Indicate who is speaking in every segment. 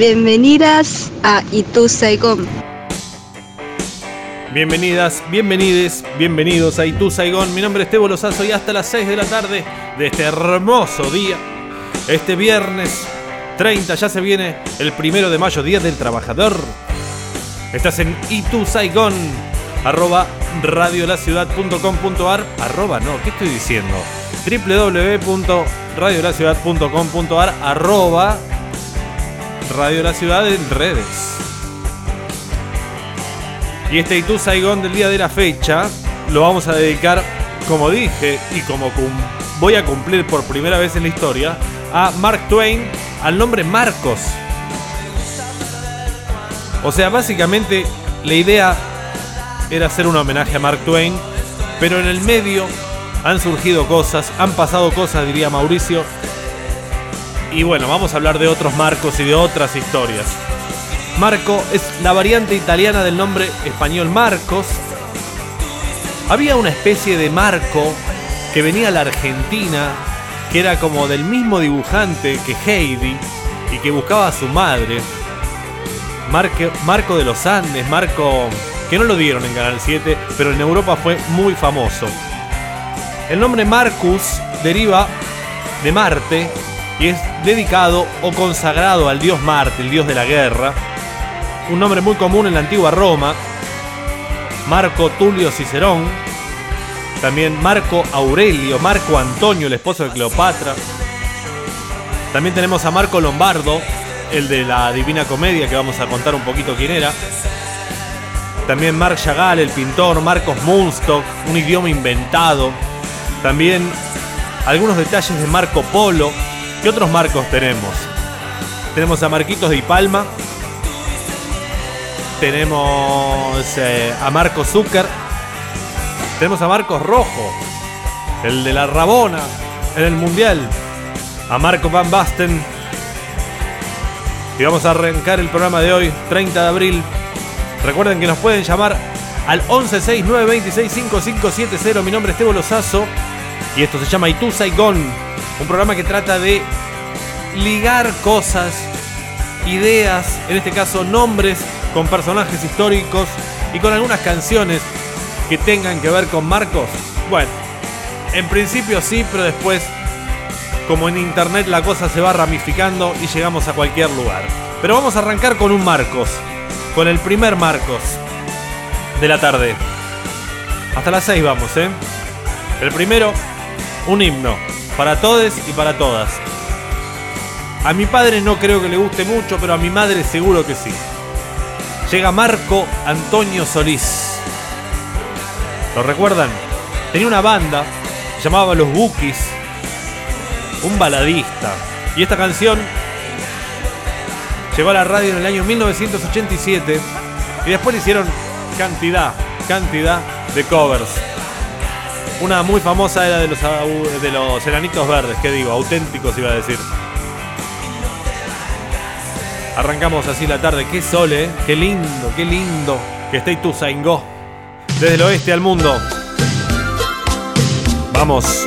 Speaker 1: Bienvenidas a Itu Saigon.
Speaker 2: Bienvenidas, bienvenides, bienvenidos a Itu Saigon. Mi nombre es Tebo Lozazo y hasta las 6 de la tarde de este hermoso día, este viernes 30, ya se viene el primero de mayo, Día del Trabajador. Estás en Itu Saigon, arroba radiolaciudad.com.ar, arroba no, ¿qué estoy diciendo? www.radiolaciudad.com.ar, arroba Radio La Ciudad en redes. Y este Itu Saigon del día de la fecha lo vamos a dedicar, como dije, y como voy a cumplir por primera vez en la historia, a Mark Twain, al nombre Marcos. O sea, básicamente la idea era hacer un homenaje a Mark Twain, pero en el medio han surgido cosas, han pasado cosas, diría Mauricio, y bueno, vamos a hablar de otros marcos y de otras historias. Marco es la variante italiana del nombre español Marcos. Había una especie de Marco que venía a la Argentina, que era como del mismo dibujante que Heidi y que buscaba a su madre. Marco de los Andes, Marco que no lo dieron en Canal 7, pero en Europa fue muy famoso. El nombre Marcus deriva de Marte y es dedicado o consagrado al dios Marte, el dios de la guerra, un nombre muy común en la antigua Roma, Marco Tulio Cicerón, también Marco Aurelio, Marco Antonio, el esposo de Cleopatra, también tenemos a Marco Lombardo, el de la Divina Comedia, que vamos a contar un poquito quién era. También Marc Chagall, el pintor, Marcos Munstock, un idioma inventado. También algunos detalles de Marco Polo, ¿Qué otros marcos tenemos? Tenemos a Marquitos de Palma. Tenemos eh, a Marco Zucker. Tenemos a Marcos Rojo, el de la Rabona en el Mundial. A Marco Van Basten. Y vamos a arrancar el programa de hoy, 30 de abril. Recuerden que nos pueden llamar al 1169265570. Mi nombre es Tebo Lozazo y esto se llama Itu Saigon un programa que trata de ligar cosas, ideas, en este caso nombres, con personajes históricos y con algunas canciones que tengan que ver con Marcos. Bueno, en principio sí, pero después, como en internet la cosa se va ramificando y llegamos a cualquier lugar. Pero vamos a arrancar con un Marcos, con el primer Marcos de la tarde. Hasta las 6 vamos, ¿eh? El primero, un himno. Para todos y para todas. A mi padre no creo que le guste mucho, pero a mi madre seguro que sí. Llega Marco Antonio Solís. ¿Lo recuerdan? Tenía una banda, llamaba Los Bookies, un baladista. Y esta canción llegó a la radio en el año 1987 y después le hicieron cantidad, cantidad de covers. Una muy famosa era de los, de los enanitos verdes, que digo, auténticos iba a decir. Arrancamos así la tarde, qué sol, eh, qué lindo, qué lindo que esté tú, Saingó. Desde el oeste al mundo. Vamos.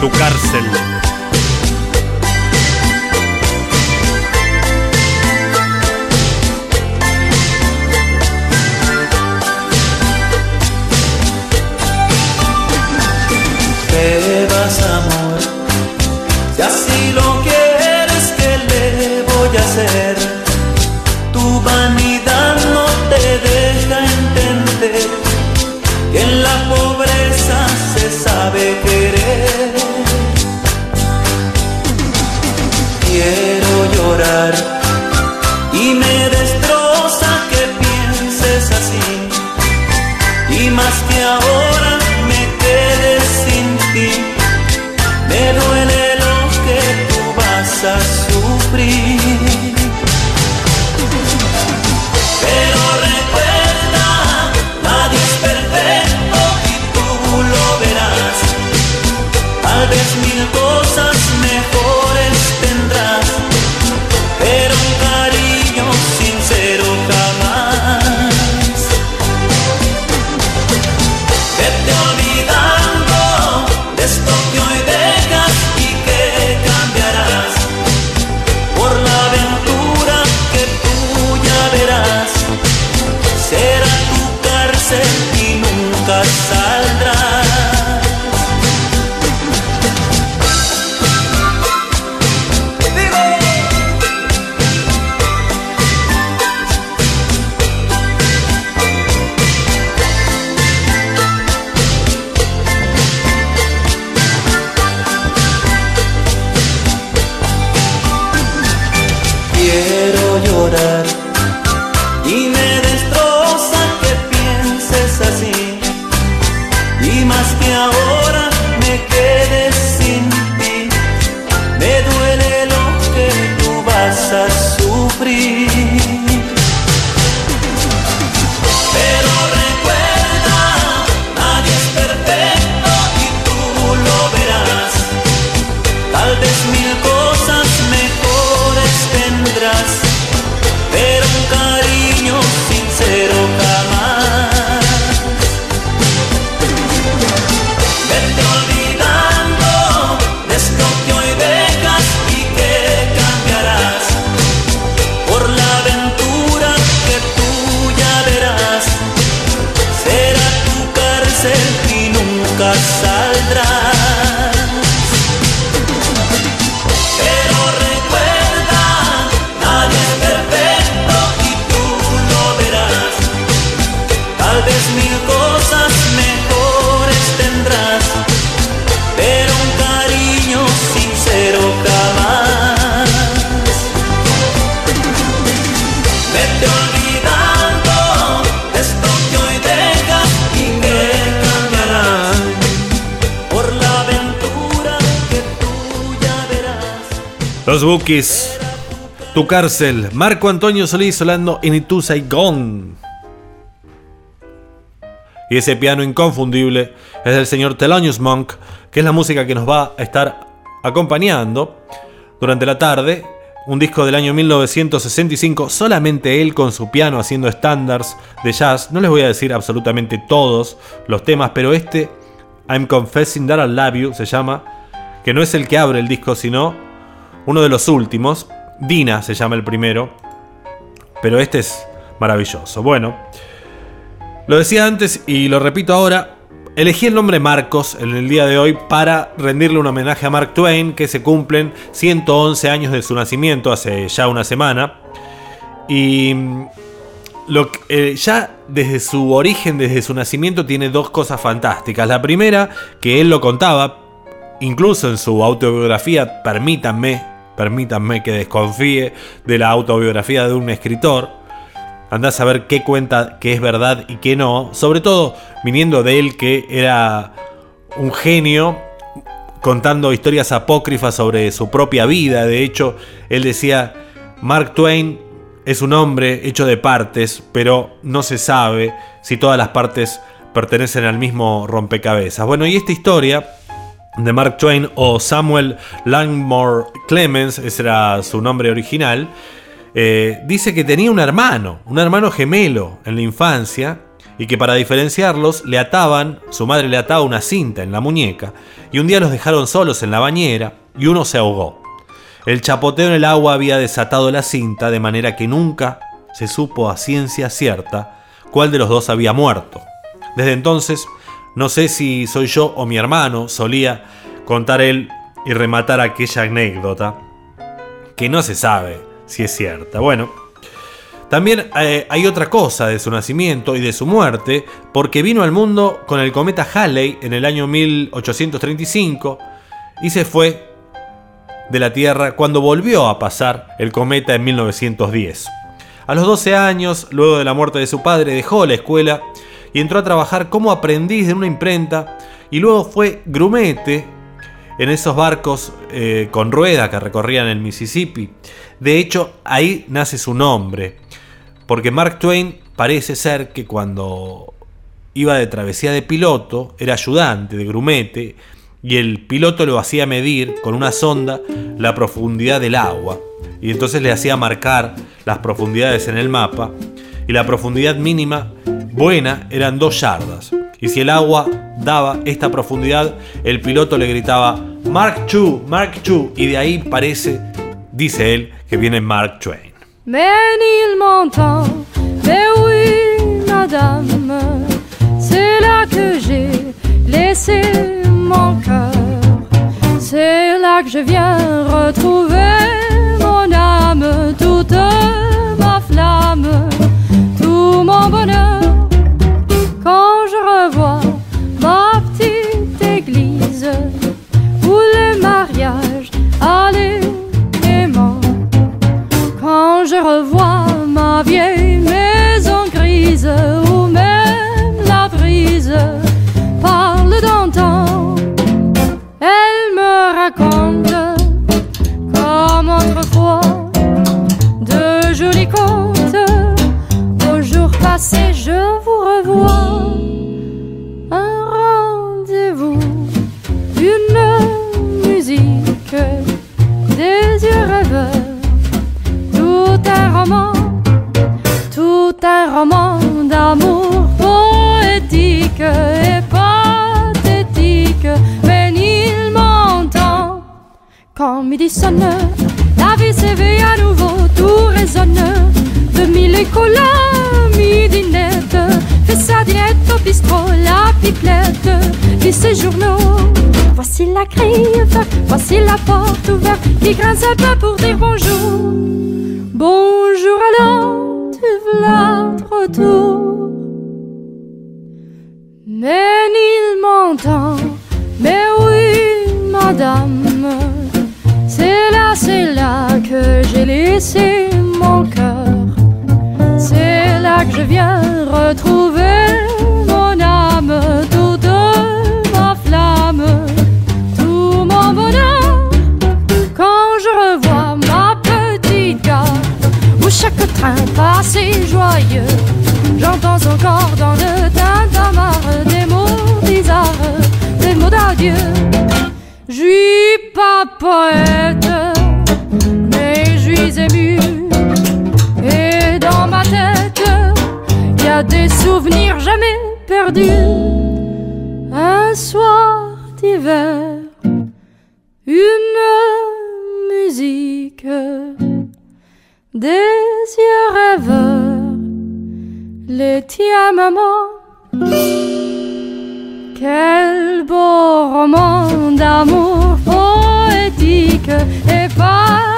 Speaker 2: Tu cárcel.
Speaker 3: Quiero llorar Tu Cárcel,
Speaker 2: Marco Antonio Solís Solano en Itu Saigon. Y ese piano inconfundible es del señor Thelonious Monk, que es la música que nos va a estar acompañando durante la tarde. Un disco del año 1965, solamente él con su piano haciendo estándares de jazz. No les voy a decir absolutamente todos los temas, pero este, I'm Confessing That I Love You, se llama, que no es el que abre el disco, sino uno de los últimos. Dina se llama el primero, pero este es maravilloso. Bueno, lo decía antes y lo repito ahora. Elegí el nombre Marcos en el día de hoy para rendirle un homenaje a Mark Twain, que se cumplen 111 años de su nacimiento, hace ya una semana. Y mm, lo que- eh, ya desde su origen, desde su nacimiento, tiene dos cosas fantásticas. La primera, que él lo contaba, incluso en su autobiografía, permítanme, permítanme que desconfíe de la autobiografía de un escritor. Andás a saber qué cuenta que es verdad y qué no. Sobre todo viniendo de él que era un genio contando historias apócrifas sobre su propia vida. De hecho, él decía, Mark Twain es un hombre hecho de partes, pero no se sabe si todas las partes pertenecen al mismo rompecabezas. Bueno, y esta historia de Mark Twain o Samuel Langmore Clemens, ese era su nombre original, eh, dice que tenía un hermano, un hermano gemelo en la infancia, y que para diferenciarlos le ataban, su madre le ataba una cinta en la muñeca, y un día los dejaron solos en la bañera y uno se ahogó. El chapoteo en el agua había desatado la cinta de manera que nunca se supo a ciencia cierta cuál de los dos había muerto. Desde entonces, no sé si soy yo o mi hermano, solía contar él y rematar aquella anécdota, que no se sabe si es cierta. Bueno, también eh, hay otra cosa de su nacimiento y de su muerte, porque vino al mundo con el cometa Halley en el año 1835 y se fue de la Tierra cuando volvió a pasar el cometa en 1910. A los 12 años, luego de la muerte de su padre, dejó la escuela y entró a trabajar como aprendiz en una imprenta y luego fue grumete en esos barcos eh, con rueda que recorrían el Mississippi. De hecho, ahí nace su nombre, porque Mark Twain parece ser que cuando iba de travesía de piloto, era ayudante de grumete, y el piloto lo hacía medir con una sonda la profundidad del agua, y entonces le hacía marcar las profundidades en el mapa, y la profundidad mínima buena eran dos yardas. Y si el agua daba esta profundidad, el piloto le gritaba Mark II, Mark II, y de ahí parece, dice él, que viene Mark Twain.
Speaker 4: C'est là que j'ai laissé mon cœur. C'est là que je viens retrouver mon âme, toute ma flamme, tout mon bonheur. où le mariage allait. Quand je revois ma vieille maison grise où même la brise parle d'antan, elle me raconte comme autrefois de jolis contes. Au jour passé, je vous revois. roman d'amour poétique et pathétique. Mais il m'entend quand midi sonne, la vie s'éveille à nouveau, tout résonne. De mille couleurs, midinette, fait sa dinette au bistrot, la pipelette, lit ses journaux. Voici la crive, voici la porte ouverte qui grince un peu pour dire bonjour. Bonjour alors v'là trop tôt. Mais il m'entend, mais oui, madame. C'est là, c'est là que j'ai laissé mon cœur. C'est là que je viens retrouver train passe joyeux, j'entends encore dans le tintamarre des mots bizarres, des mots d'adieu. Je suis pas poète, mais je suis ému. Et dans ma tête, y a des souvenirs jamais perdus. Un soir d'hiver, une musique, des yeux rêveurs, les tiens, maman. Quel beau roman d'amour poétique et pathétique,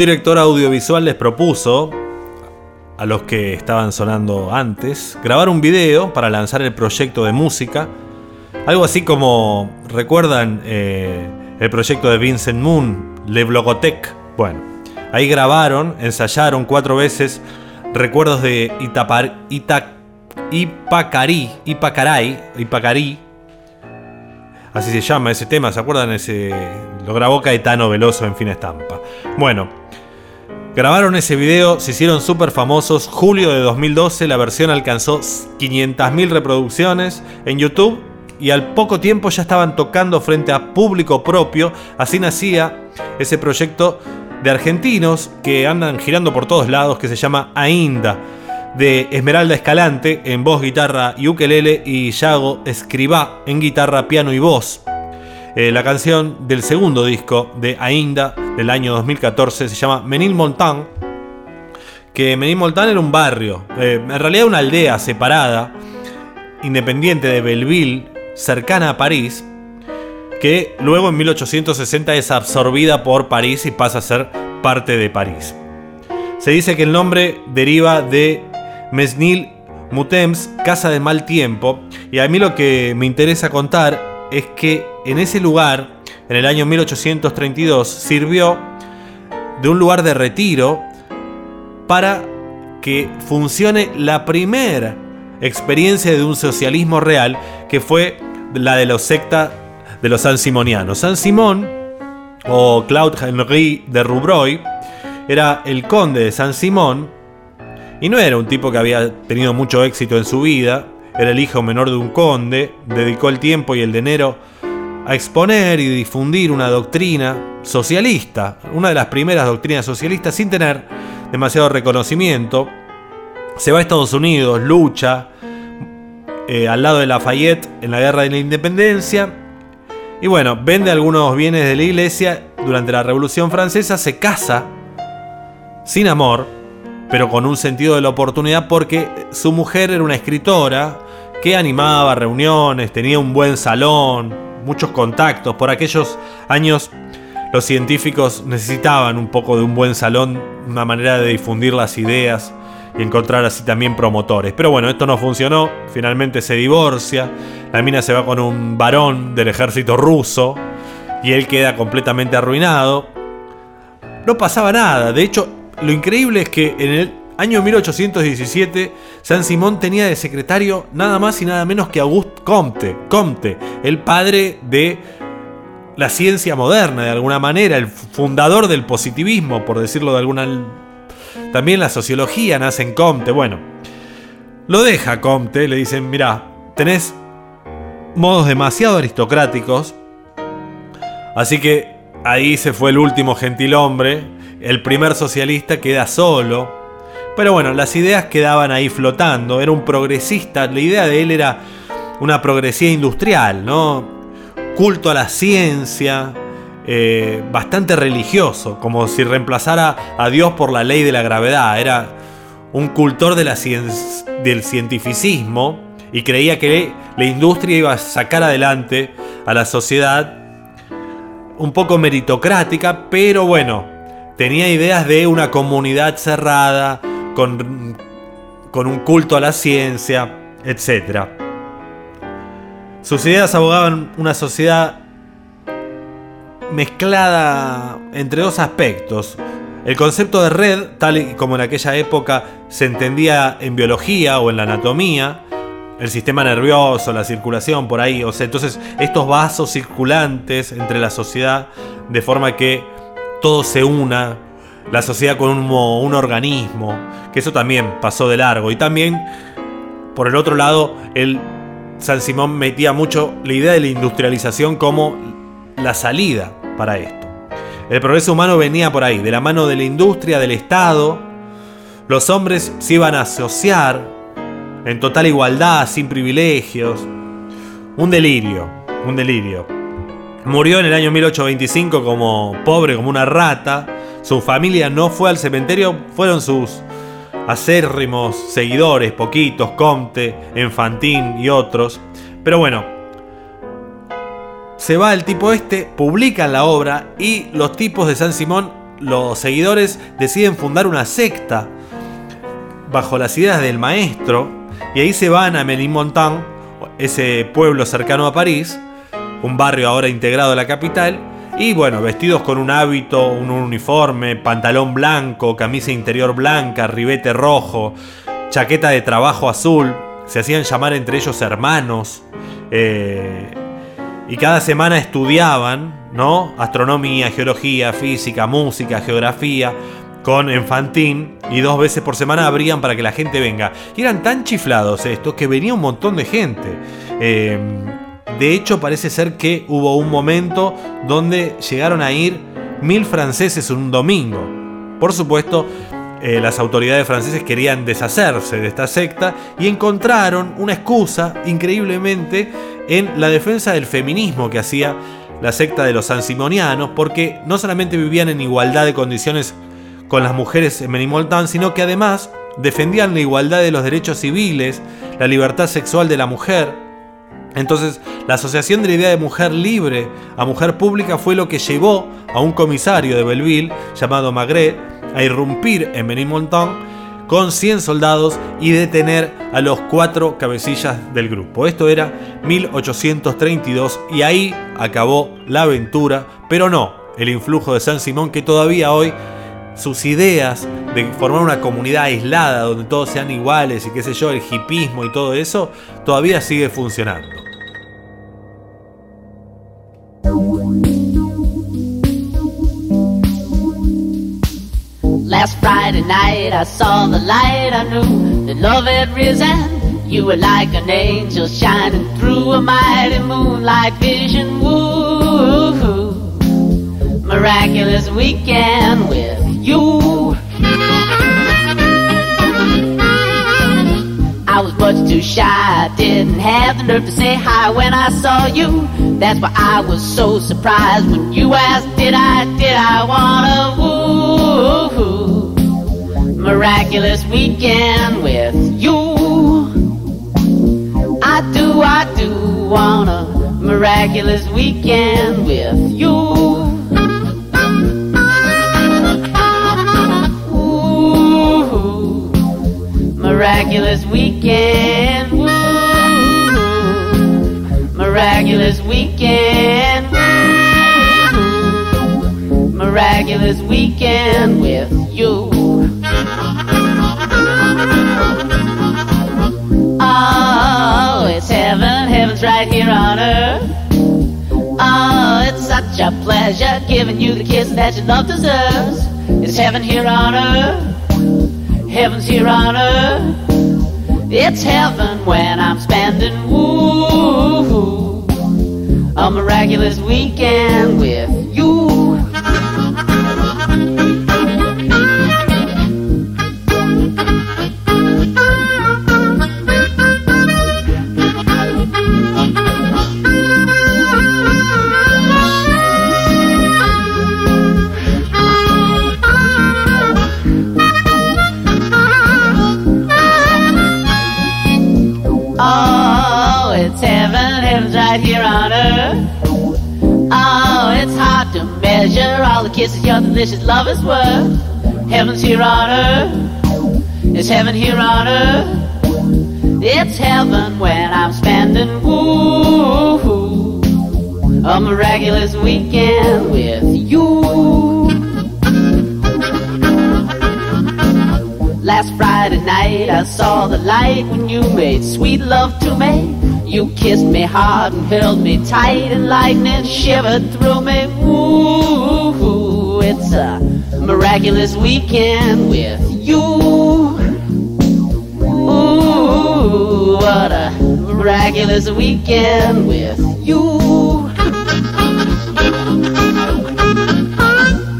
Speaker 2: director audiovisual les propuso a los que estaban sonando antes grabar un video para lanzar el proyecto de música. Algo así como, ¿recuerdan eh, el proyecto de Vincent Moon, Le Blogotech? Bueno, ahí grabaron, ensayaron cuatro veces recuerdos de Itapar, Ita, Ipacarí, Ipacaray, Ipacarí. Así se llama ese tema, ¿se acuerdan? Ese, lo grabó Caetano Veloso en Fin Estampa. Bueno, grabaron ese video, se hicieron súper famosos. Julio de 2012 la versión alcanzó 500.000 reproducciones en YouTube y al poco tiempo ya estaban tocando frente a público propio. Así nacía ese proyecto de argentinos que andan girando por todos lados que se llama Ainda de Esmeralda Escalante en voz, guitarra y ukelele y Yago Escribá en guitarra, piano y voz. Eh, la canción del segundo disco de Ainda del año 2014 se llama Menil Montan. Que Menil Montan era un barrio, eh, en realidad una aldea separada, independiente de Belleville, cercana a París, que luego en 1860 es absorbida por París y pasa a ser parte de París. Se dice que el nombre deriva de Mesnil Mutems, Casa de Mal Tiempo, y a mí lo que me interesa contar es que en ese lugar, en el año 1832, sirvió de un lugar de retiro para que funcione la primera experiencia de un socialismo real, que fue la de los secta de los San Simonianos. San Simón, o Claude Henry de Rouvroy, era el conde de San Simón, y no era un tipo que había tenido mucho éxito en su vida, era el hijo menor de un conde, dedicó el tiempo y el dinero a exponer y difundir una doctrina socialista, una de las primeras doctrinas socialistas sin tener demasiado reconocimiento. Se va a Estados Unidos, lucha eh, al lado de Lafayette en la guerra de la independencia. Y bueno, vende algunos bienes de la iglesia durante la Revolución Francesa, se casa sin amor pero con un sentido de la oportunidad porque su mujer era una escritora que animaba reuniones, tenía un buen salón, muchos contactos. Por aquellos años los científicos necesitaban un poco de un buen salón, una manera de difundir las ideas y encontrar así también promotores. Pero bueno, esto no funcionó, finalmente se divorcia, la mina se va con un varón del ejército ruso y él queda completamente arruinado. No pasaba nada, de hecho lo increíble es que en el año 1817 San Simón tenía de secretario nada más y nada menos que Auguste Comte, Comte, el padre de la ciencia moderna de alguna manera, el fundador del positivismo, por decirlo de alguna... También la sociología nace en Comte, bueno. Lo deja Comte, le dicen, mira, tenés modos demasiado aristocráticos, así que ahí se fue el último gentilhombre, el primer socialista queda solo, pero bueno, las ideas quedaban ahí flotando, era un progresista, la idea de él era una progresía industrial, ¿no? Culto a la ciencia, eh, bastante religioso, como si reemplazara a Dios por la ley de la gravedad, era un cultor de la del cientificismo y creía que la industria iba a sacar adelante a la sociedad un poco meritocrática, pero bueno, tenía ideas de una comunidad cerrada, con, con un culto a la ciencia, etc. Sus ideas abogaban una sociedad mezclada entre dos aspectos. El concepto de red, tal y como en aquella época se entendía en biología o en la anatomía, el sistema nervioso, la circulación por ahí, o sea, entonces estos vasos circulantes entre la sociedad de forma que todo se una, la sociedad con un, organismo, que eso también pasó de largo. Y también, por el otro lado, el San Simón metía mucho la idea de la industrialización como la salida para esto. El progreso humano venía por ahí, de la mano de la industria, del Estado. Los hombres se iban a asociar en total igualdad, sin privilegios. Un delirio, un delirio. Murió en el año 1825 como pobre, como una rata. Su familia no fue al cementerio, fueron sus acérrimos seguidores, poquitos, Comte, Enfantín y otros. Pero bueno, se va el tipo este, publican la obra y los tipos de San Simón, los seguidores, deciden fundar una secta bajo las ideas del maestro y ahí se van a Ménilmontant, ese pueblo cercano a París, un barrio ahora integrado a la capital, y bueno, vestidos con un hábito, un uniforme, pantalón blanco, camisa interior blanca, ribete rojo, chaqueta de trabajo azul, se hacían llamar entre ellos hermanos. Eh, y cada semana estudiaban, ¿no? Astronomía, geología, física, música, geografía, con Enfantín y dos veces por semana abrían para que la gente venga. Y eran tan chiflados estos que venía un montón de gente. Eh, de hecho, parece ser que hubo un momento donde llegaron a ir mil franceses un domingo. Por supuesto, eh, las autoridades francesas querían deshacerse de esta secta y encontraron una excusa, increíblemente, en la defensa del feminismo que hacía la secta de los sansimonianos, porque no solamente vivían en igualdad de condiciones con las mujeres en Menimoltán, sino que además defendían la igualdad de los derechos civiles, la libertad sexual de la mujer. Entonces, la asociación de la idea de mujer libre a mujer pública fue lo que llevó a un comisario de Belleville llamado Magret a irrumpir en Menimoltán con 100 soldados y detener a los cuatro cabecillas del grupo. Esto era 1832 y ahí acabó la aventura, pero no el influjo de San Simón que todavía hoy sus ideas de formar una comunidad aislada donde todos sean iguales y qué sé yo, el hipismo y todo eso, todavía sigue funcionando.
Speaker 5: Last Friday night I saw the light, I knew that love had risen. You were like an angel shining through a mighty moonlight vision. Woo, miraculous weekend with you. I was much too shy, I didn't have the nerve to say hi when I saw you. That's why I was so surprised when you asked, Did I, did I wanna woo? Miraculous weekend with you. I do, I do want a miraculous weekend with you. Ooh, miraculous weekend. Ooh, miraculous weekend. Miraculous weekend with you. Oh, it's heaven, heaven's right here on earth. Oh, it's such a pleasure giving you the kiss that your love deserves. It's heaven here on earth. Heaven's here on earth. It's heaven when I'm spending woo a miraculous weekend with measure all the kisses your delicious love is worth. Heaven's here on earth. It's heaven here on earth. It's heaven when I'm spending woo a miraculous weekend with you. Last Friday night I saw the light when you made sweet love to me. You kissed me hard and held me tight and lightning shivered through me. Ooh, it's a miraculous weekend with you. Ooh, what a miraculous weekend with you.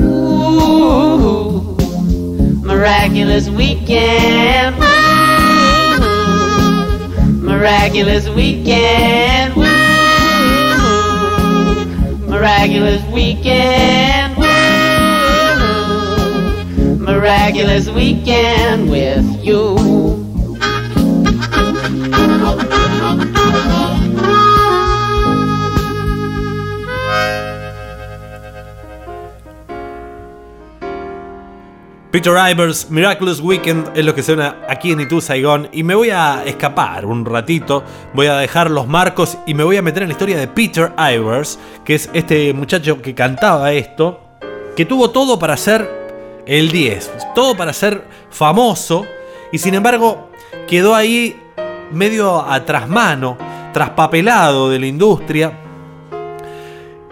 Speaker 5: Ooh, miraculous weekend. Miraculous weekend. Miraculous weekend. Miraculous weekend with you.
Speaker 2: Peter Ivers, Miraculous Weekend es lo que suena aquí en Itu Saigon y me voy a escapar un ratito, voy a dejar los marcos y me voy a meter en la historia de Peter Ivers, que es este muchacho que cantaba esto, que tuvo todo para ser el 10, todo para ser famoso y sin embargo quedó ahí medio a trasmano, traspapelado de la industria.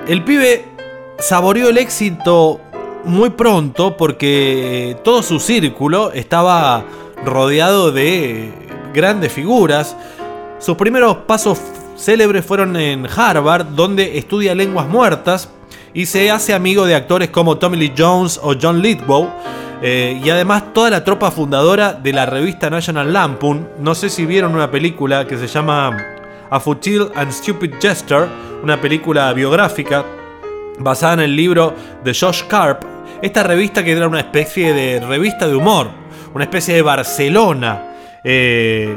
Speaker 2: El pibe saboreó el éxito muy pronto porque todo su círculo estaba rodeado de grandes figuras. Sus primeros pasos célebres fueron en Harvard, donde estudia lenguas muertas y se hace amigo de actores como Tommy Lee Jones o John Lithgow. eh, y además toda la tropa fundadora de la revista National Lampoon. No sé si vieron una película que se llama A Futile and Stupid Jester, una película biográfica basada en el libro de Josh Carp. Esta revista que era una especie de revista de humor, una especie de Barcelona. Eh,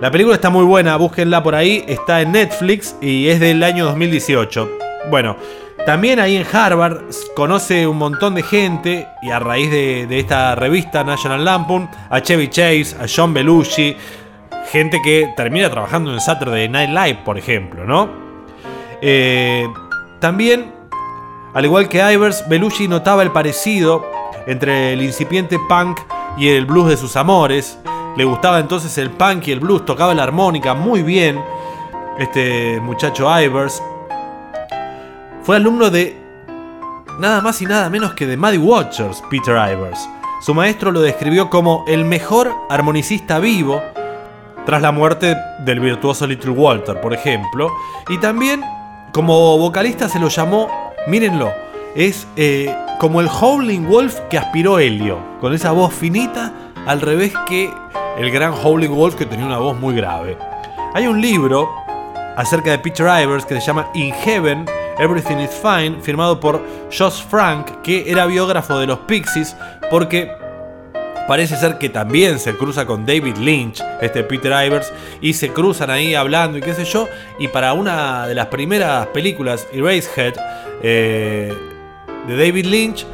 Speaker 2: la película está muy buena, búsquenla por ahí, está en Netflix y es del año 2018. Bueno, también ahí en Harvard conoce un montón de gente y a raíz de, esta revista National Lampoon, a Chevy Chase, a John Belushi, gente que termina trabajando en Saturday Night Live, por ejemplo, ¿no? Eh, también, al igual que Ivers, Belushi notaba el parecido entre el incipiente punk y el blues de sus amores. Le gustaba entonces el punk y el blues, tocaba la armónica muy bien. Este muchacho Ivers fue alumno de nada más y nada menos que de Muddy Watchers, Peter Ivers. Su maestro lo describió como el mejor armonicista vivo tras la muerte del virtuoso Little Walter, por ejemplo. Y también como vocalista se lo llamó, mírenlo, es eh, como el Howling Wolf que aspiró Helio, con esa voz finita, al revés que el gran Howling Wolf que tenía una voz muy grave. Hay un libro acerca de Peter Ivers que se llama In Heaven, Everything is Fine, firmado por Josh Frank, que era biógrafo de los Pixies, porque parece ser que también se cruza con David Lynch, este Peter Ivers, y se cruzan ahí hablando y qué sé yo, y para una de las primeras películas, Erasehead, eh, de David Lynch,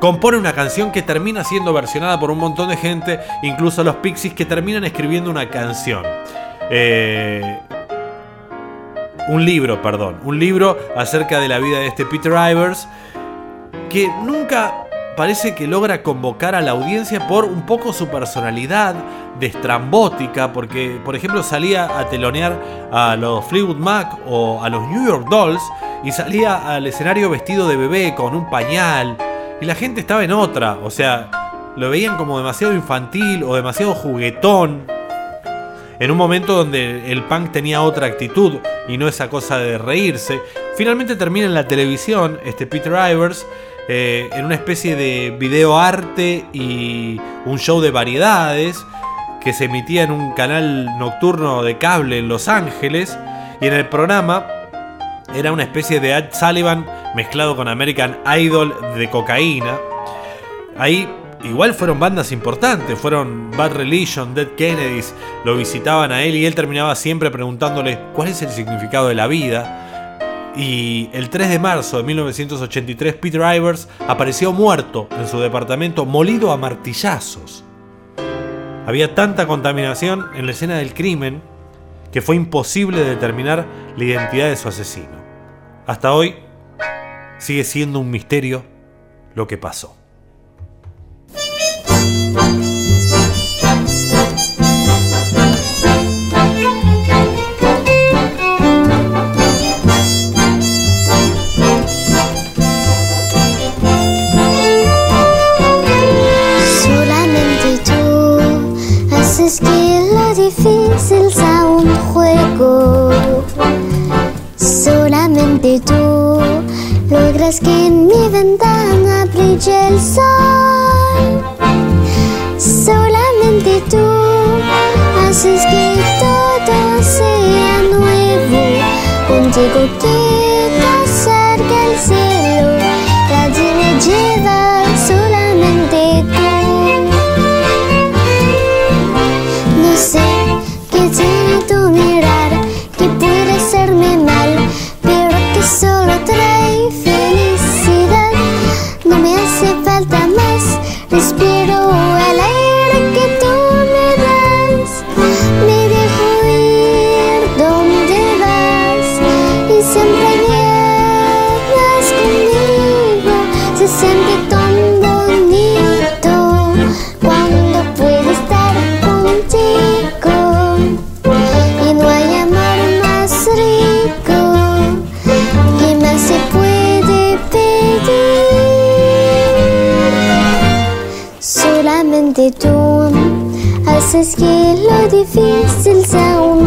Speaker 2: compone una canción que termina siendo versionada por un montón de gente, incluso los Pixies que terminan escribiendo una canción. Eh, un libro, perdón, un libro acerca de la vida de este Peter Ivers, que nunca parece que logra convocar a la audiencia por un poco su personalidad destrambótica, porque por ejemplo salía a telonear a los Fleetwood Mac o a los New York Dolls y salía al escenario vestido de bebé con un pañal y la gente estaba en otra, o sea, lo veían como demasiado infantil o demasiado juguetón. En un momento donde el punk tenía otra actitud y no esa cosa de reírse. Finalmente termina en la televisión este Peter Ivers eh, en una especie de video arte y un show de variedades que se emitía en un canal nocturno de cable en Los Ángeles y en el programa era una especie de Ed Sullivan mezclado con American Idol de cocaína. Ahí igual fueron bandas importantes, fueron Bad Religion, Dead Kennedys, lo visitaban a él y él terminaba siempre preguntándole cuál es el significado de la vida. Y el 3 de marzo de 1983 Peter Ivers apareció muerto en su departamento, molido a martillazos. Había tanta contaminación en la escena del crimen que fue imposible determinar la identidad de su asesino. Hasta hoy sigue siendo un misterio lo que pasó.
Speaker 6: Logras que en mi ventana brille el sol. Solamente tú haces que todo sea nuevo. Contigo quiero lo difícil sea un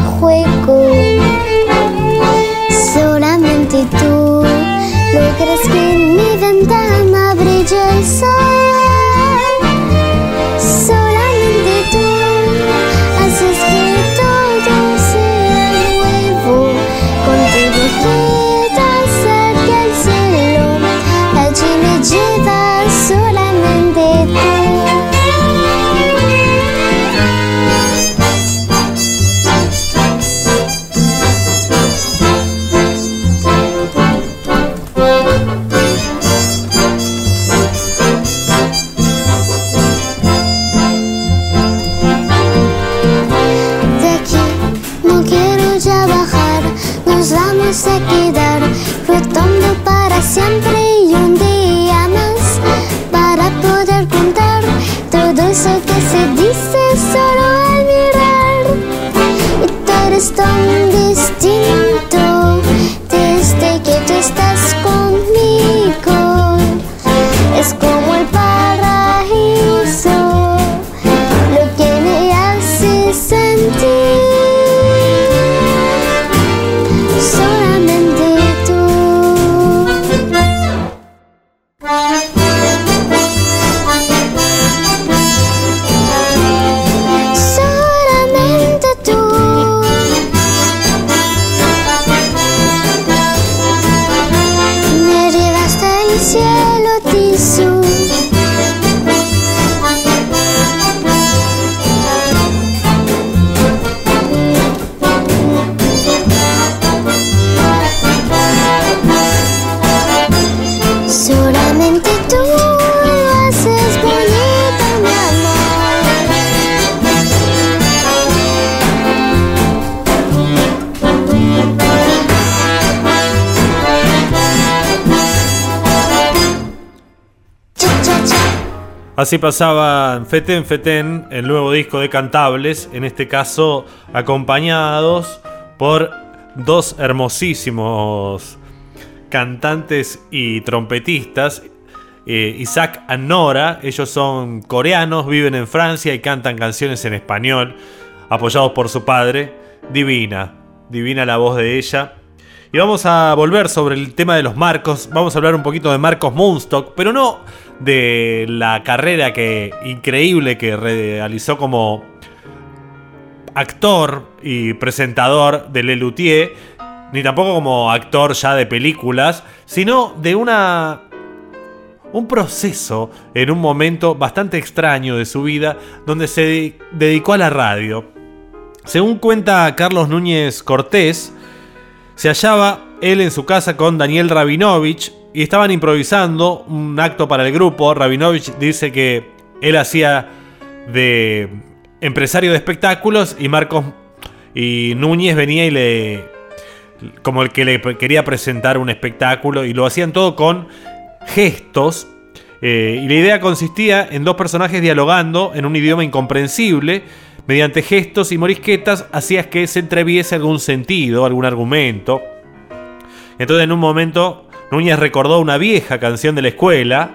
Speaker 2: Así pasaban Feten Feten, el nuevo disco de Cantables, en este caso acompañados por dos hermosísimos cantantes y trompetistas, eh, Isaac and Nora, ellos son coreanos, viven en Francia y cantan canciones en español. apoyados por su padre. Divina, divina la voz de ella. Y vamos a volver sobre el tema de los Marcos. Vamos a hablar un poquito de Marcos Moonstock, pero no de la carrera que increíble que realizó como actor y presentador de Lelutier, ni tampoco como actor ya de películas, sino de una un proceso en un momento bastante extraño de su vida donde se dedicó a la radio. Según cuenta Carlos Núñez Cortés, se hallaba él en su casa con Daniel Rabinovich y estaban improvisando un acto para el grupo. Rabinovich dice que él hacía de empresario de espectáculos y Marcos y Núñez venía y le como el que le quería presentar un espectáculo y lo hacían todo con gestos. Eh, y la idea consistía en dos personajes dialogando en un idioma incomprensible. Mediante gestos y morisquetas hacías que se entreviese algún sentido, algún argumento. Entonces en un momento Núñez recordó una vieja canción de la escuela,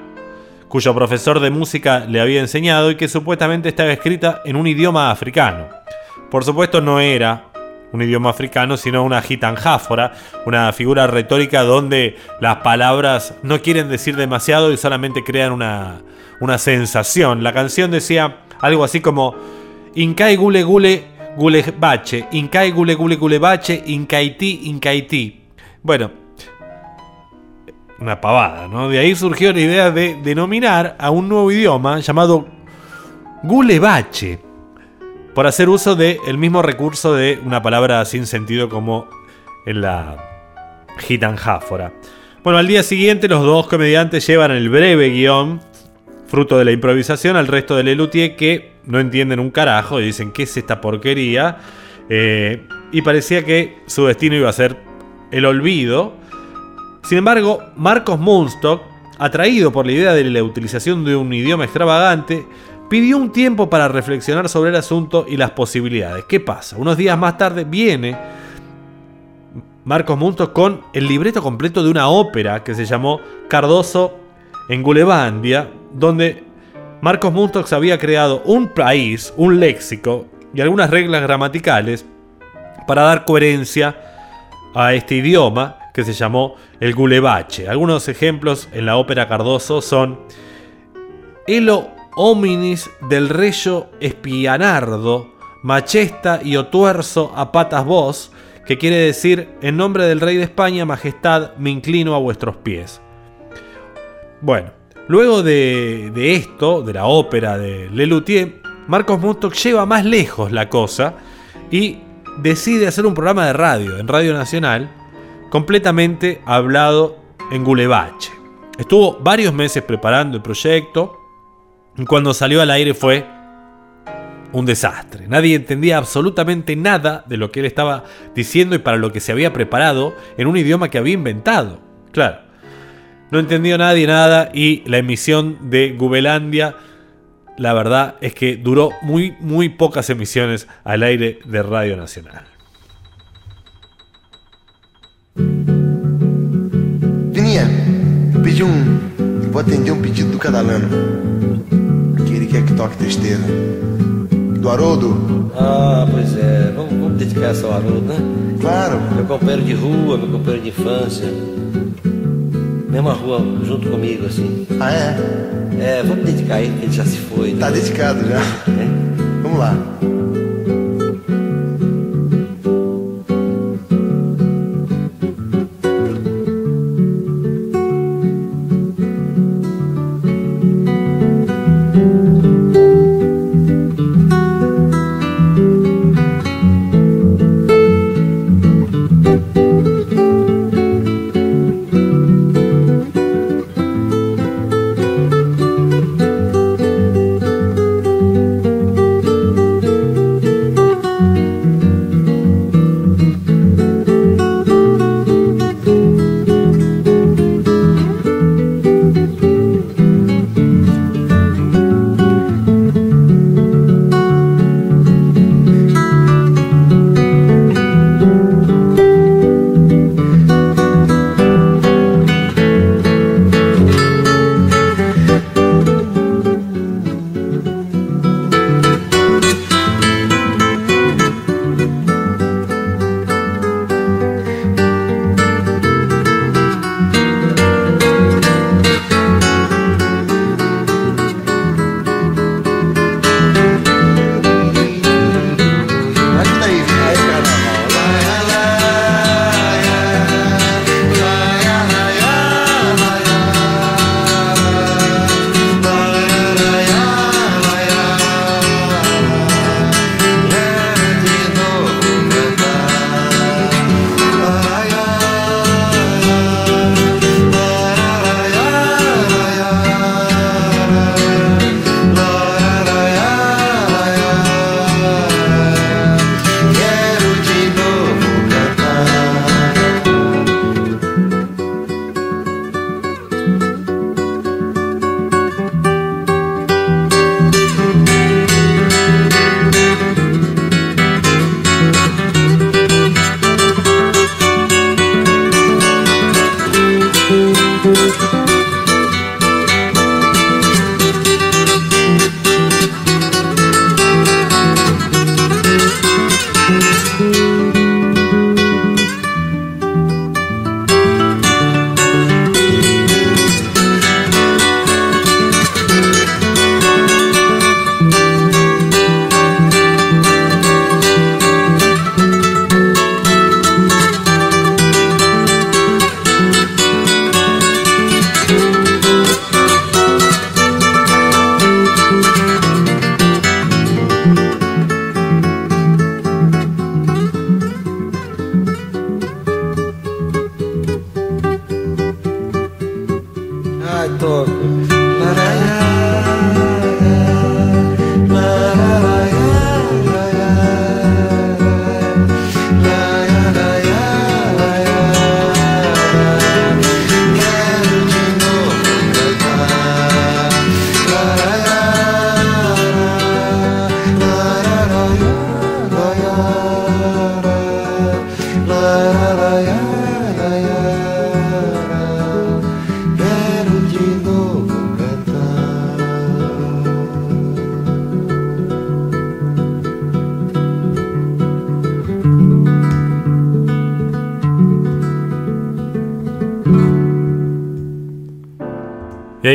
Speaker 2: cuyo profesor de música le había enseñado y que supuestamente estaba escrita en un idioma africano. Por supuesto no era un idioma africano, sino una gitanjáfora, una figura retórica donde las palabras no quieren decir demasiado y solamente crean una, una sensación. La canción decía algo así como Incai gule gule gule bache, Incai gule gule gule bache, Incaití, Incaití. Bueno, una pavada, ¿no? De ahí surgió la idea de denominar a un nuevo idioma llamado Gulebache por hacer uso del mismo recurso de una palabra sin sentido como en la gitanjáfora. Bueno, al día siguiente los dos comediantes llevan el breve guion, fruto de la improvisación, al resto del Lelutier que no entienden un carajo y dicen, ¿qué es esta porquería? Eh, y parecía que su destino iba a ser el olvido. Sin embargo, Marcos Moonstock, atraído por la idea de la utilización de un idioma extravagante, pidió un tiempo para reflexionar sobre el asunto y las posibilidades. ¿Qué pasa? Unos días más tarde viene Marcos Muntos con el libreto completo de una ópera que se llamó Cardoso en Gulebandia, donde Marcos Muntos había creado un país, un léxico y algunas reglas gramaticales para dar coherencia a este idioma que se llamó el gulebache. Algunos ejemplos en la ópera Cardoso son Elo hominis del reyo espianardo, machesta y otuerzo a patas vos, que quiere decir, en nombre del rey de España, majestad, me inclino a vuestros pies. Bueno, luego de, esto, de la ópera de Lelutier, Marcos Munstock lleva más lejos la cosa y decide hacer un programa de radio en Radio Nacional completamente hablado en Gulebache. Estuvo varios meses preparando el proyecto, cuando salió al aire fue un desastre. Nadie entendía absolutamente nada de lo que él estaba diciendo y para lo que se había preparado en un idioma que había inventado. Claro, no entendió nadie nada y la emisión de Gubelandia, la verdad es que duró muy, muy pocas emisiones al aire de Radio Nacional.
Speaker 7: Pediu um. Vou atender um pedido do Cadalano. quer que toque testeira? Do Haroldo?
Speaker 8: Ah, pois é. Vamos, vamos dedicar essa ao Haroldo, né?
Speaker 7: Claro.
Speaker 8: Meu companheiro de rua, meu companheiro de infância. Mesma rua junto comigo, assim.
Speaker 7: Ah, é?
Speaker 8: É, vamos dedicar ele, que ele já se foi.
Speaker 7: Tá né? dedicado já. É? Vamos lá.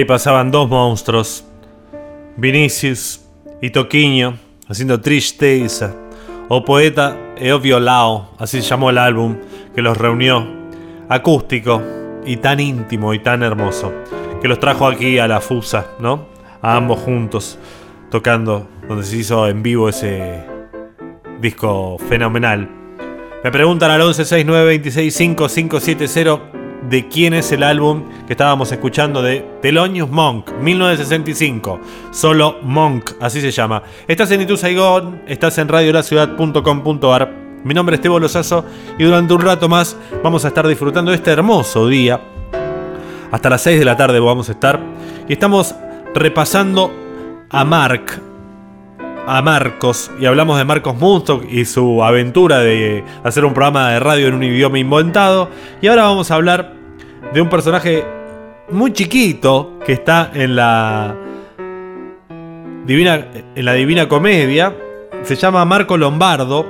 Speaker 2: Pasaban dos monstruos, Vinicius y Toquinho, haciendo Tristeza, o Poeta e o Violao, así se llamó el álbum que los reunió, acústico y tan íntimo y tan hermoso, que los trajo aquí a la Fusa, ¿no? A ambos juntos, tocando, donde se hizo en vivo ese disco fenomenal. Me preguntan al 1169265570 de quién es el álbum que estábamos escuchando de Thelonious Monk, 1965. Solo Monk, así se llama. Estás en Itu Saigon, estás en radiolaciudad.com.ar. Mi nombre es Tebo Lozazo y durante un rato más vamos a estar disfrutando de este hermoso día. Hasta las 6 de la tarde vamos a estar. Y estamos repasando a Mark, a Marcos y hablamos de Marcos Munstock y su aventura de hacer un programa de radio en un idioma inventado. Y ahora vamos a hablar de un personaje muy chiquito que está en la Divina, en la Divina Comedia. Se llama Marco Lombardo.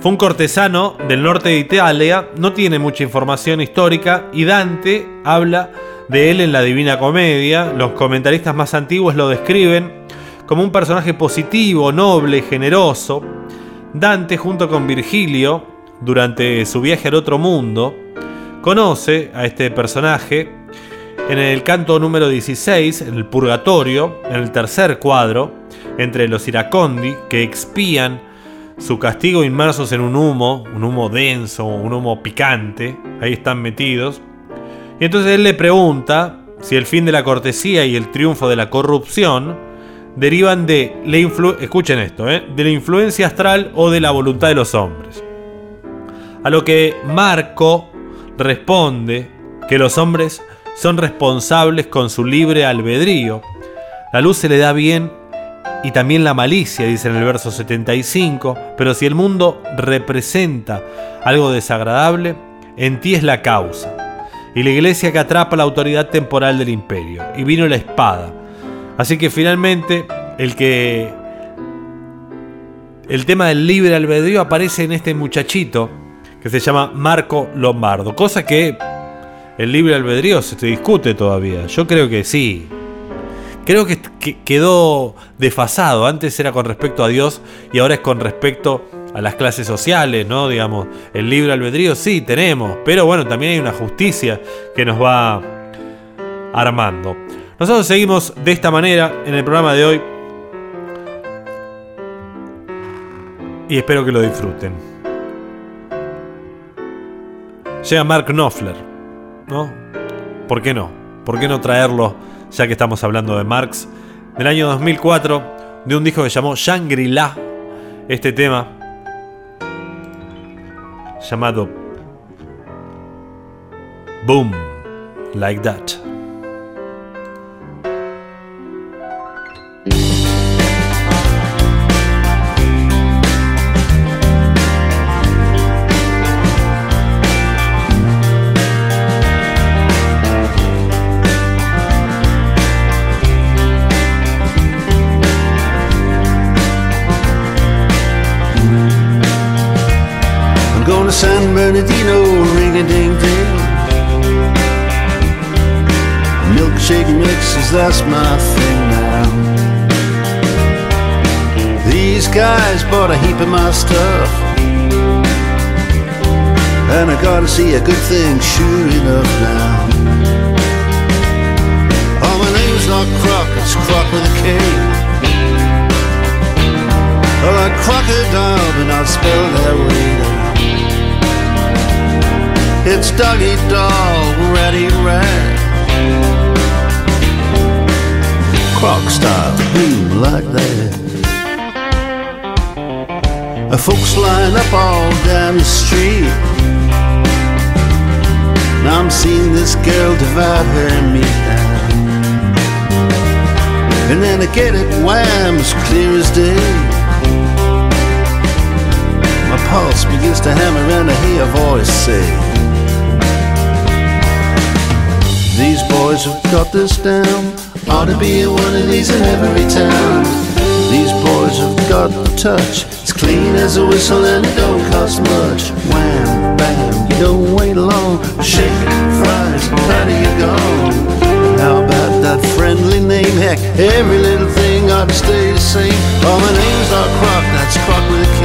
Speaker 2: Fue un cortesano del norte de Italia, no tiene mucha información histórica y Dante habla de él en la Divina Comedia. Los comentaristas más antiguos lo describen como un personaje positivo, noble, generoso. Dante, junto con Virgilio, durante su viaje al otro mundo, conoce a este personaje en el canto número 16, en el Purgatorio, en el tercer cuadro, entre los iracondi que expían su castigo inmersos en un humo, un humo denso, un humo picante, ahí están metidos. Y entonces él le pregunta si el fin de la cortesía y el triunfo de la corrupción derivan de la escuchen esto, ¿eh? de la influencia astral o de la voluntad de los hombres. A lo que Marco responde que los hombres son responsables con su libre albedrío. La luz se le da bien y también la malicia, dice en el verso 75, pero si el mundo representa algo desagradable, en ti es la causa. Y la iglesia que atrapa la autoridad temporal del imperio. Y vino la espada. Así que finalmente el que... El tema del libre albedrío aparece en este muchachito que se llama Marco Lombardo. Cosa que el libre albedrío se te discute todavía. Yo creo que sí. Creo que, que quedó desfasado. Antes era con respecto a Dios y ahora es con respecto a las clases sociales, ¿no? Digamos, el libre albedrío sí tenemos, pero bueno, también hay una justicia que nos va armando. Nosotros seguimos de esta manera en el programa de hoy y espero que lo disfruten. Llega Mark Knopfler, ¿no? ¿Por qué no? ¿Por qué no traerlo ya que estamos hablando de Marx? Del año 2004, de un disco que llamó Shangri-La, este tema llamado Boom, Like That.
Speaker 9: That's my thing now. These guys bought a heap of my stuff. And I gotta see a good thing, sure enough now. Oh, my name's not Croc, it's Croc with a K. Well, like crocodile, but not spelled that way. It's doggy dog, ratty rat. Croc style, boom like that. Uh, Folks line up all down the street. Now I'm seeing this girl divide her and me down. And then I get it wham as clear as day. My pulse begins to hammer and I hear a voice say, These boys have got this down. Ought to be in one of these in every town. These boys have got the touch. It's clean as a whistle and it don't cost much. Wham, bam, you don't wait long. Shake, fries, how do you go? How about that friendly name? Heck, every little thing ought to stay the same. Oh, my name's not Croc, that's Croc with a K.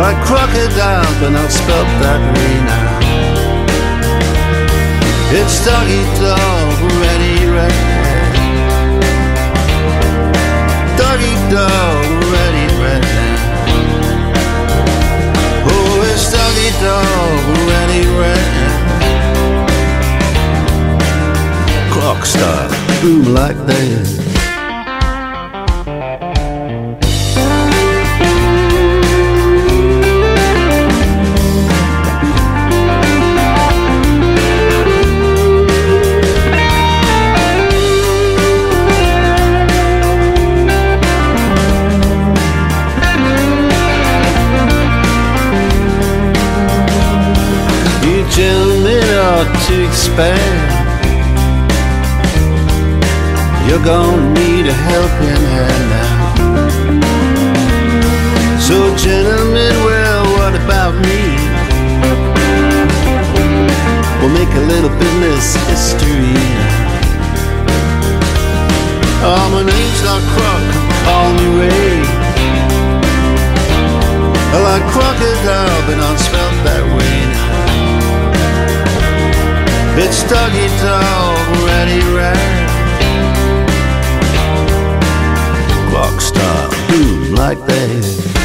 Speaker 9: Like crocodile, but not spelt that way now. It's doggy dog, ready, ready. Doggy dog, ready, ready. Oh, it's doggy dog, ready, ready. Clock style, boom like that. You're gonna need a helping hand now. So, gentlemen, well, what about me? We'll make a little business history. Oh, my name's not Croc, call me Ray. I like crocodile, but not spelled that way now. It's doggy dog, ready, right? Clock style, boom like that.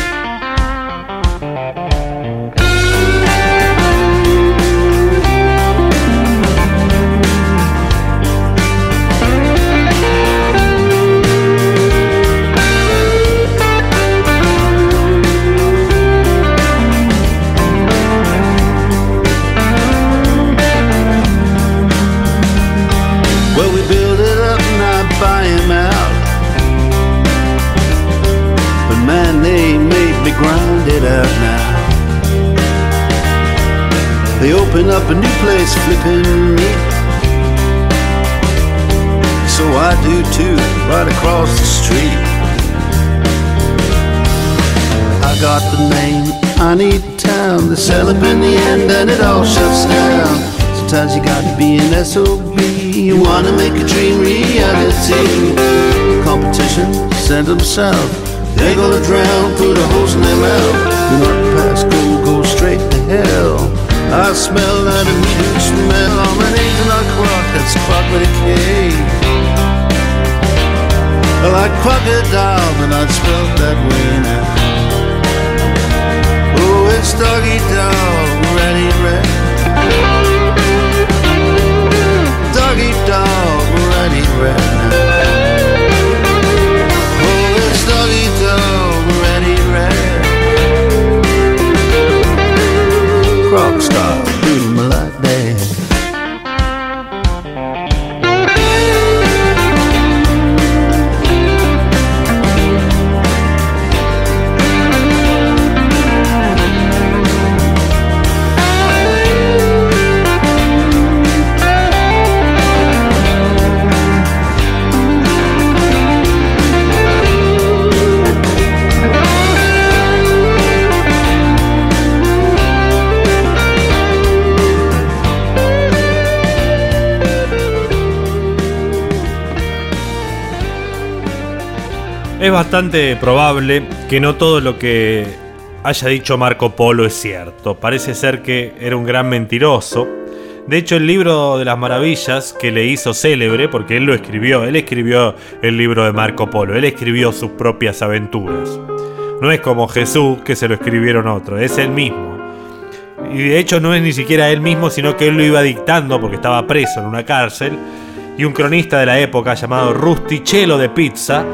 Speaker 9: So I do too, right across the street. I got the name, I need town. They sell up in the end and it all shuts down. Sometimes you gotta be an SOB. You wanna make a dream reality. Competition, send them south. They're gonna drown, put a hose in their mouth. Do not pass go, go straight to hell. I smell that immediate smell. On name's not Croc, that's Croc with a K. Like crocodile, but not spelled that way now. Oh, it's doggy dog, ready, ready. Doggy dog, ready, ready.
Speaker 2: rock. Bastante probable que no todo lo que haya dicho Marco Polo es cierto. Parece ser que era un gran mentiroso. De hecho, el libro de las maravillas que le hizo célebre, porque él lo escribió, él escribió el libro de Marco Polo, él escribió sus propias aventuras. No es como Jesús que se lo escribieron otros, es él mismo. Y de hecho no es ni siquiera él mismo, sino que él lo iba dictando porque estaba preso en una cárcel. Y un cronista de la época llamado Rustichello de Pizza,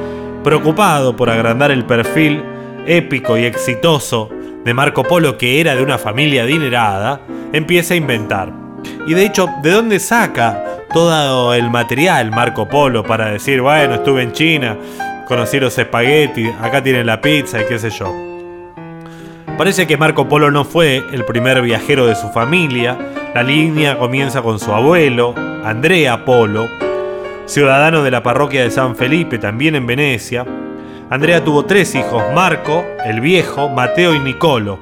Speaker 2: preocupado por agrandar el perfil épico y exitoso de Marco Polo, que era de una familia adinerada, empieza a inventar. Y de hecho, ¿de dónde saca todo el material Marco Polo para decir, bueno, estuve en China, conocí los espaguetis, acá tienen la pizza y qué sé yo? Parece que Marco Polo no fue el primer viajero de su familia. La línea comienza con su abuelo, Andrea Polo, ciudadano de la parroquia de San Felipe, también en Venecia. Andrea tuvo tres hijos, Marco, el viejo, Mateo y Nicolo.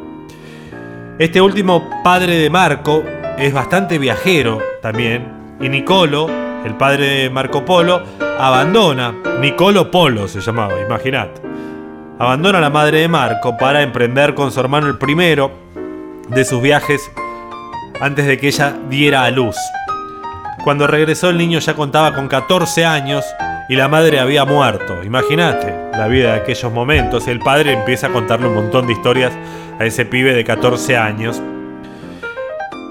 Speaker 2: Este último padre de Marco es bastante viajero también, y Nicolo, el padre de Marco Polo, abandona, Nicolo Polo se llamaba, imaginate, abandona a la madre de Marco para emprender con su hermano el primero de sus viajes antes de que ella diera a luz. Cuando regresó el niño ya contaba con 14 años y la madre había muerto. Imagínate la vida de aquellos momentos. El padre empieza a contarle un montón de historias a ese pibe de 14 años.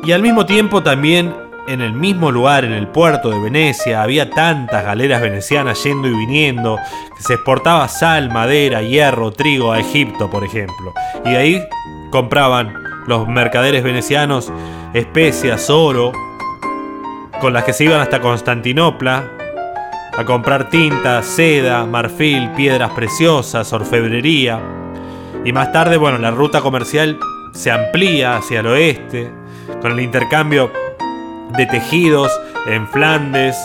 Speaker 2: Y al mismo tiempo también en el mismo lugar, en el puerto de Venecia, había tantas galeras venecianas yendo y viniendo, que se exportaba sal, madera, hierro, trigo a Egipto, por ejemplo. Y de ahí compraban los mercaderes venecianos especias, oro, con las que se iban hasta Constantinopla a comprar tinta, seda, marfil, piedras preciosas, orfebrería. Y más tarde, bueno, la ruta comercial se amplía hacia el oeste, con el intercambio de tejidos en Flandes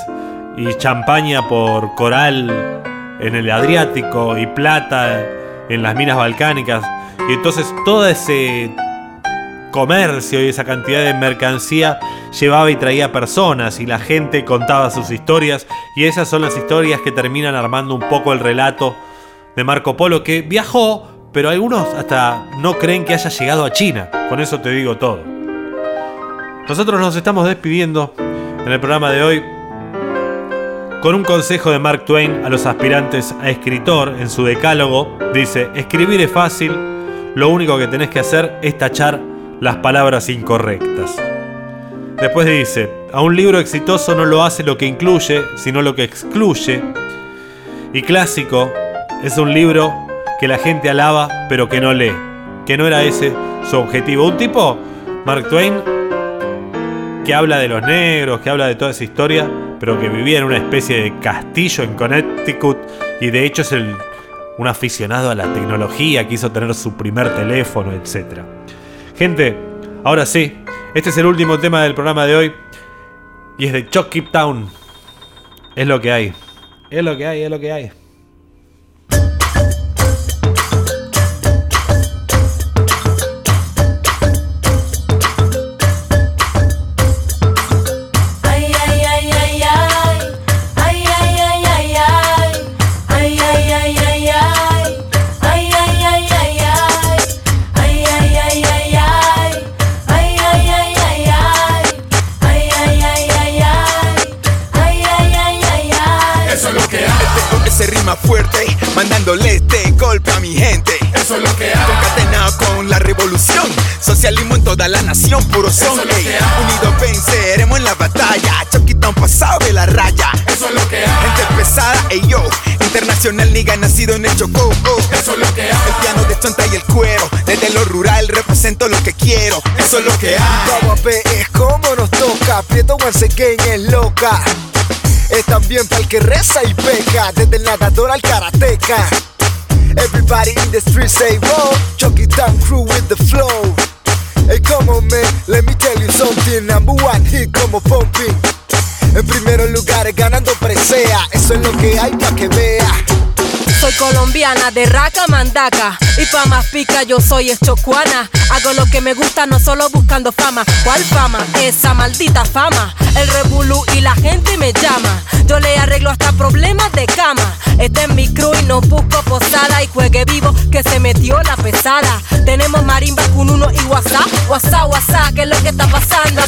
Speaker 2: y champaña por coral en el Adriático y plata en las minas balcánicas. Y entonces todo ese comercio y esa cantidad de mercancía llevaba y traía personas y la gente contaba sus historias y esas son las historias que terminan armando un poco el relato de Marco Polo que viajó, pero algunos hasta no creen que haya llegado a China. Con eso te digo todo. Nosotros nos estamos despidiendo en el programa de hoy con un consejo de Mark Twain a los aspirantes a escritor en su decálogo. Dice, escribir es fácil, lo único que tenés que hacer es tachar las palabras incorrectas. Después dice, a un libro exitoso no lo hace lo que incluye, sino lo que excluye. Y clásico es un libro que la gente alaba pero que no lee, que no era ese su objetivo. Un tipo, Mark Twain, que habla de los negros, que habla de toda esa historia, pero que vivía en una especie de castillo en Connecticut y de hecho es el, un aficionado a la tecnología, quiso tener su primer teléfono, etc. Gente, ahora sí, este es el último tema del programa de hoy y es de Chucky Town. Es lo que hay. Es lo que hay, es lo que hay.
Speaker 10: Revolución, socialismo en toda la nación, puro son. Unidos venceremos en la batalla. Choquitón pasado de la raya. Eso es lo que hay. Gente pesada, ey yo. Internacional niga nacido en el Chocó. oh. Eso es lo que hay. El piano de chonta y el cuero. Desde lo rural represento lo que quiero. Eso es lo que hay.
Speaker 11: Es como nos toca. Prieto once again es loca. Es también para el que reza y peca. Desde el nadador al karateca. Everybody in the street say whoa. Chucky Town crew with the flow. Hey, come on, man, let me tell you something. Number one hit como pumping. En primeros lugares ganando presea. Eso es lo que hay pa' que vea.
Speaker 12: Soy colombiana de raca mandaca y pa' más pica yo soy eschocuana. Hago lo que me gusta no solo buscando fama. ¿Cuál fama? Esa maldita fama. El revolú y la gente me llama. Yo le arreglo hasta problemas de cama. Este es mi crew y no busco posada y juegue vivo que se metió la pesada. Tenemos marimba con uno y WhatsApp, WhatsApp, WhatsApp, ¿qué es lo que está pasando.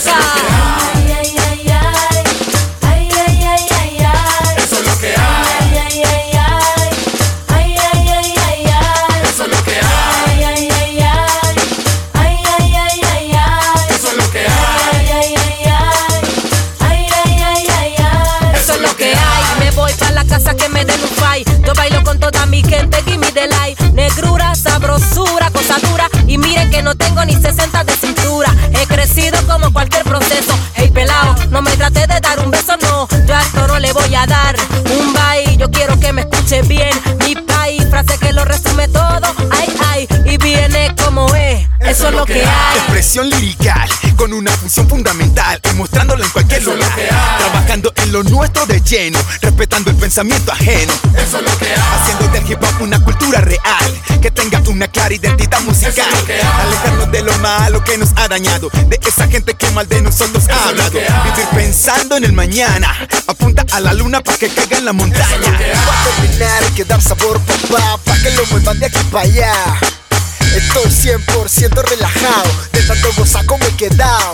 Speaker 12: Mi gente, give me the light. Negrura, sabrosura, cosa dura. Y miren que no tengo ni 60 de cintura. He crecido como cualquier proceso. Hey, pelao, no me trate de dar un beso, no. Yo a esto no le voy a dar un bye. Yo quiero que me escuche bien. Mi país, frase que lo resume todo. Ay, ay, y viene como es. Eso es lo que hay.
Speaker 10: Expresión lirical con una función fundamental y mostrándolo en cualquier lugar. Trabajando en lo nuestro de lleno, respetando el pensamiento ajeno. Eso es lo que hay. Haciendo del hip hop una cultura real que tenga una clara identidad musical. Alejarnos de lo malo que nos ha dañado, de esa gente que mal de nosotros ha hablado. Vivir pensando en el mañana, apunta a la luna para que caiga en la montaña.
Speaker 11: Para terminar hay que dar sabor, papá, pa' que lo muevan de aquí para allá. Estoy 100% relajado, de tanto gozar como he quedado.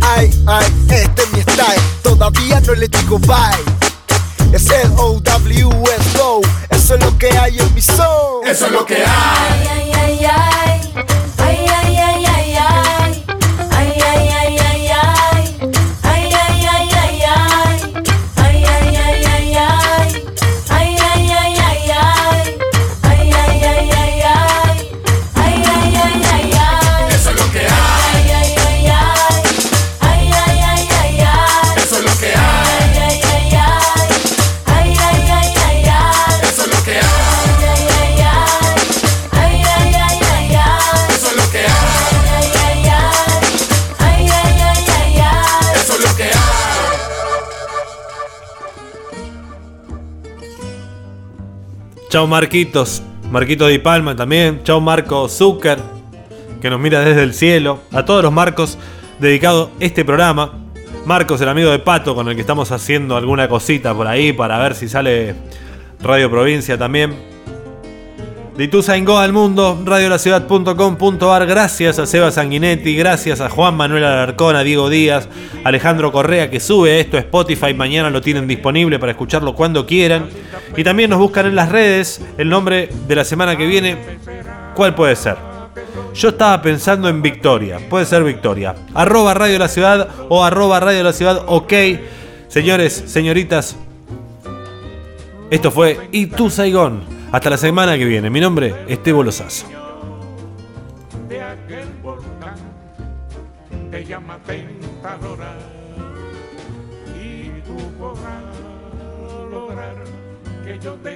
Speaker 11: Ay, ay, este es mi style, todavía no le digo bye. Es el O-W-S-O, eso es lo que hay en mi son.
Speaker 3: Eso es lo que hay.
Speaker 13: Ay, ay, ay. Ay, ay,
Speaker 2: Chao Marquitos, Marquito Di Palma también. Chao Marco Zucker, que nos mira desde el cielo. A todos los Marcos dedicado este programa. Marcos, el amigo de Pato, con el que estamos haciendo alguna cosita por ahí para ver si sale Radio Provincia también. De Ituzaingó al mundo, radiolaciudad.com.ar. Gracias a Seba Sanguinetti, gracias a Juan Manuel Alarcón, a Diego Díaz, Alejandro Correa que sube esto a Spotify. Mañana lo tienen disponible para escucharlo cuando quieran. Y también nos buscan en las redes el nombre de la semana que viene. ¿Cuál puede ser? Yo estaba pensando en Victoria. Puede ser Victoria. Arroba Radio La Ciudad o arroba Radio La Ciudad. Ok. Señores, señoritas. Esto fue tú Saigón. Hasta la semana que viene. Mi nombre es Tebo Lozazo.
Speaker 14: de aquel volcán te llama tentadora y tú podrás lograr que yo te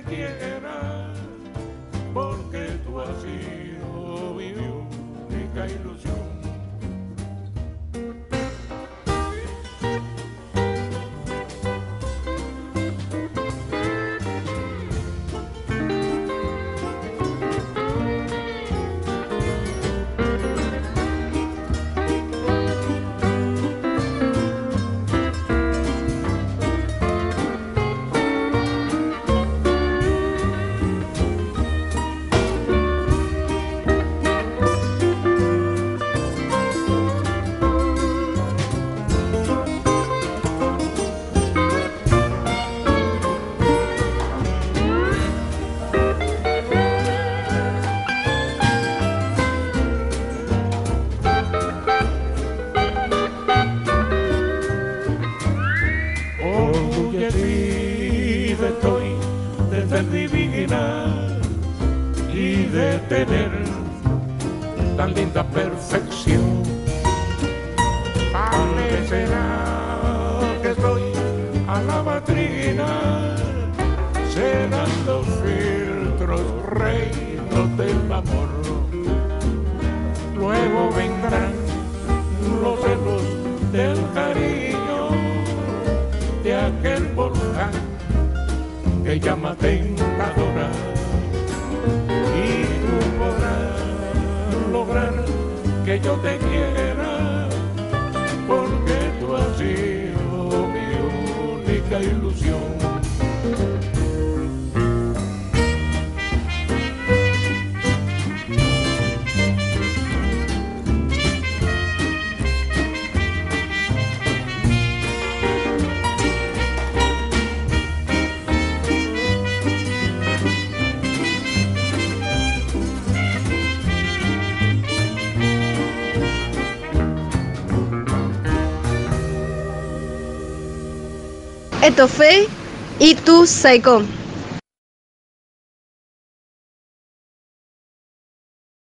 Speaker 1: Esto fue Y tú Saicón.